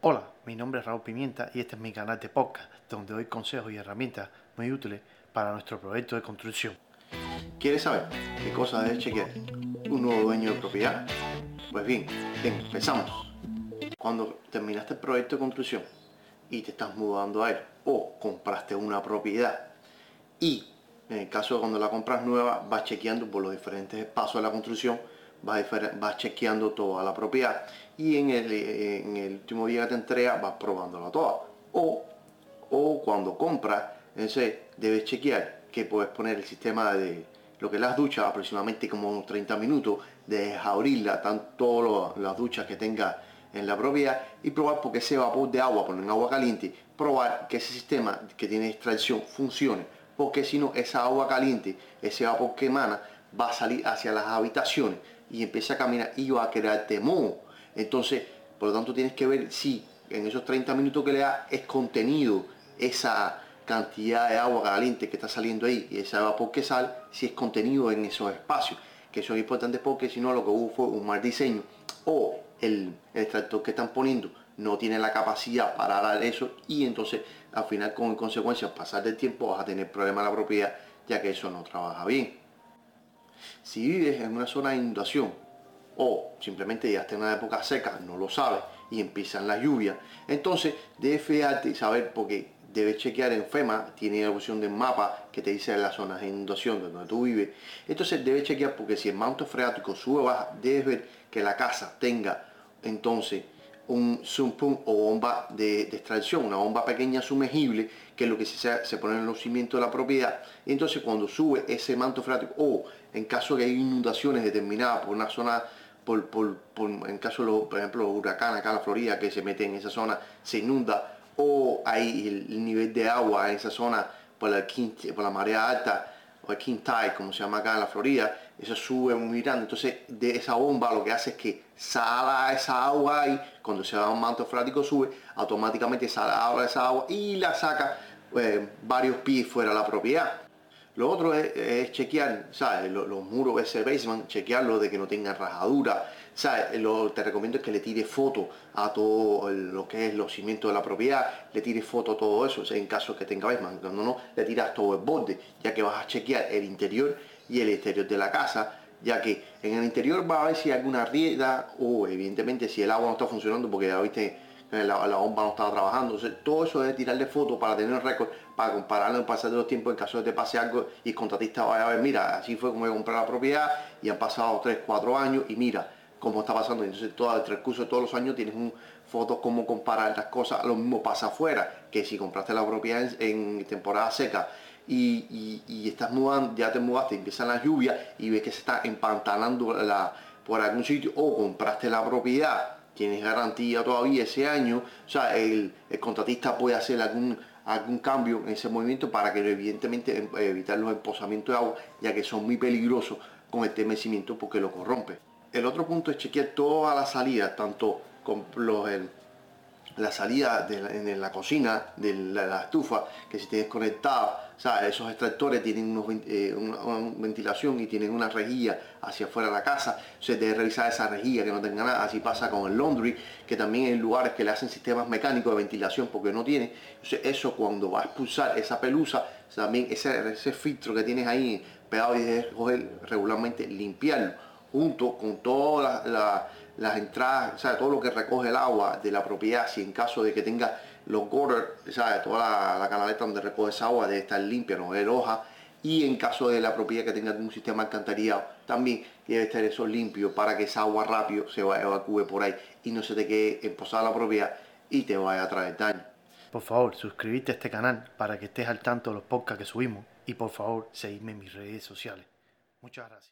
Hola, mi nombre es Raúl Pimienta y este es mi canal de podcast donde doy consejos y herramientas muy útiles para nuestro proyecto de construcción. ¿Quieres saber qué cosa debes chequear un nuevo dueño de propiedad? Pues bien, empezamos. Cuando terminaste el proyecto de construcción y te estás mudando a él o compraste una propiedad y en el caso de cuando la compras nueva vas chequeando por los diferentes pasos de la construcción vas, chequeando toda la propiedad y en el, último día que te entrega vas probándola toda. O, o cuando compras, ese debes chequear que puedes poner el sistema de lo que es las duchas, aproximadamente como unos 30 minutos, de abrirla, tanto las duchas que tenga en la propiedad y probar porque ese vapor de agua, poner en agua caliente, probar que ese sistema que tiene extracción funcione, porque si no, esa agua caliente, ese vapor que emana, va a salir hacia las habitaciones y empieza a caminar y va a crear temor. Entonces, por lo tanto, tienes que ver si en esos 30 minutos que le da es contenido esa cantidad de agua caliente que está saliendo ahí y ese vapor que sale, si es contenido en esos espacios, que son importantes porque si no lo que hubo fue un mal diseño o el, extractor que están poniendo no tiene la capacidad para dar eso y entonces al final con consecuencia pasar del tiempo vas a tener problemas en la propiedad ya que eso no trabaja bien. Si vives en una zona de inundación o simplemente está en una época seca, no lo sabes y empiezan las lluvias, entonces debes fijarte y saber porque debes chequear en FEMA, tiene la opción de mapa que te dice las zonas de inundación de donde tú vives. Entonces debes chequear porque si el manto freático sube o baja, debes ver que la casa tenga entonces un sump o bomba de, extracción, una bomba pequeña sumergible, que es lo que se, se pone en los cimientos de la propiedad. Entonces cuando sube ese manto freático, o en caso de que hay inundaciones determinadas por una zona, por, por, en caso de, por ejemplo, huracán acá en la Florida, que se mete en esa zona, se inunda, o hay el, nivel de agua en esa zona por la, por la marea alta, king tide, como se llama acá en la Florida, eso sube muy grande. Entonces, de esa bomba lo que hace es que sala esa agua y cuando se da un manto freático sube, automáticamente ahora esa agua y la saca eh, varios pies fuera de la propiedad. Lo otro es, chequear. Los, muros de ese basement, chequearlo de que no tengan rajadura. ¿Sabes? Lo, te recomiendo que le tires foto a todo lo que es los cimientos de la propiedad, le tires foto a todo eso, en caso que tenga basement. Cuando no, le tiras todo el borde, ya que vas a chequear el interior y el exterior de la casa, ya que en el interior va a ver si hay alguna rieda o evidentemente si el agua no está funcionando porque ya viste eh, la, bomba no estaba trabajando. todo eso es tirarle fotos para tener un récord, para compararlo en pasar de los tiempos en caso de que te pase algo y el contratista vaya a ver, mira, así fue como he comprado la propiedad y han pasado 3, 4 años y mira cómo está pasando. Entonces todo el transcurso de todos los años tienes un fotos cómo comparar las cosas. Lo mismo pasa afuera, que si compraste la propiedad en, temporada seca y, estás mudando, ya te mudaste, empiezan las lluvias y ves que se está empantanando la, por algún sitio o compraste la propiedad tienes garantía todavía ese año, o sea, el, contratista puede hacer algún, algún cambio en ese movimiento para que evidentemente em, evitar los emposamientos de agua, ya que son muy peligrosos con este mecimiento porque lo corrompe. El otro punto es chequear todas las salidas, tanto con los, la salida en la cocina de la, estufa, que si tienes conectado, o esos extractores tienen eh, una, ventilación y tienen una rejilla hacia afuera de la casa, se debe revisar esa rejilla que no tenga nada, así pasa con el laundry, que también hay lugares que le hacen sistemas mecánicos de ventilación porque no tiene, eso cuando va a expulsar esa pelusa, también ese, ese filtro que tienes ahí pegado y debes coger regularmente, limpiarlo, junto con todas las entradas, sea, todo lo que recoge el agua de la propiedad, si en caso de que tenga los gutters, sea, toda la, canaleta donde recoge esa agua debe estar limpia, no ver hoja, y en caso de la propiedad que tenga un sistema alcantarillado, también debe estar eso limpio para que esa agua rápido se evacúe por ahí y no se te quede emposada la propiedad y te vaya a traer daño. Por favor, suscríbete a este canal para que estés al tanto de los podcasts que subimos y por favor, seguidme en mis redes sociales. Muchas gracias.